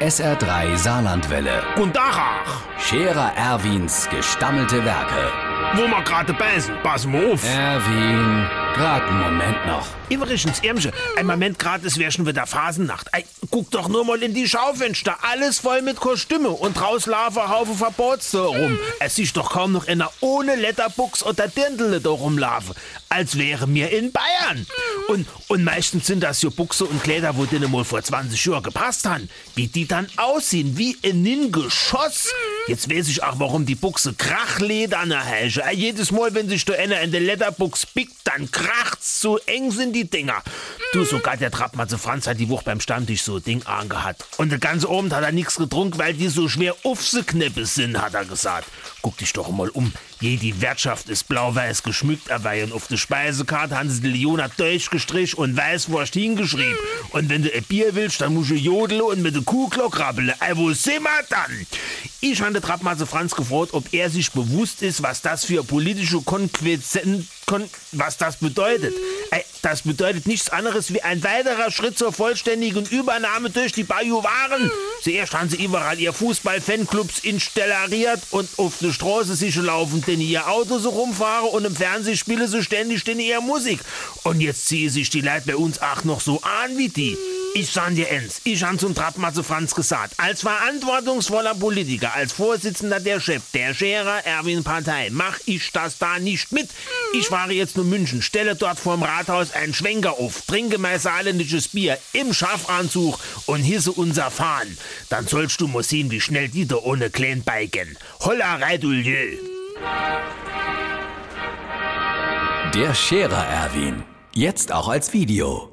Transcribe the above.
SR3 Saarlandwelle. Und Dachach, Scherer Erwins gestammelte Werke. wo wir gerade beißen, pass mal auf. Erwin, grad einen Moment noch. Übrigens, Irmsche, ein Moment gerade, es wäre schon wieder Phasennacht. Ey, guck doch nur mal in die Schaufenster, alles voll mit Kostüme und draus laufen ein Haufen Verbotsste rum. Es sieht doch kaum noch einer ohne Letterbuchs oder Dirndl da rumlaufen, als wäre mir in Bayern. Und, und meistens sind das so Buchse und Kleider, wo denen mal vor 20 Jahren gepasst haben. Wie die dann aussehen, wie in ein Geschoss. Jetzt weiß ich auch, warum die Buchse Krachleder heißen. Ey, Jedes Mal, wenn sich da einer in der Letterbox pickt, dann kracht's, so eng sind die Dinger. Du, sogar der Trappmatze Franz hat die Woche beim Stammtisch so Ding angehabt. Und den ganzen Abend hat er nichts getrunken, weil die so schwer aufzuknippen sind, hat er gesagt. Guck dich doch mal um. Je die Wirtschaft ist blau-weiß geschmückt, aber und auf der Speisekarte haben sie die Leona durchgestrichen und Weißwurst hingeschrieben. Und wenn du ein Bier willst, dann musst du jodeln und mit der Kuhglock rappeln. Ey, wo sind wir dann? Ich habe den Trappmatze Franz gefragt, ob er sich bewusst ist, was das für politische Konquezen, kon, was das bedeutet. Das bedeutet nichts anderes wie ein weiterer Schritt zur vollständigen Übernahme durch die Bajuwaren. Zuerst haben sie überall ihr Fußball-Fanclubs installiert und auf der Straße sich laufen, denn ihr Auto so rumfahren und im Fernsehen spielen sie ständig denn ihr Musik. Und jetzt ziehen sich die Leute bei uns auch noch so an wie die. Ich sag dir eins, ich han zum Trappmatze Franz gesagt, als verantwortungsvoller Politiker, als Vorsitzender der Chef der Scherer Erwin Partei, mach ich das da nicht mit. Ich fahre jetzt nur München, stelle dort vorm Rathaus einen Schwenker auf, trinke mein saarländisches Bier im Schafanzug und hisse unser Fahnen. Dann sollst du mal sehen, wie schnell die da ohne klein beigen. Holla Reidulje. Der Scherer Erwin. Jetzt auch als Video.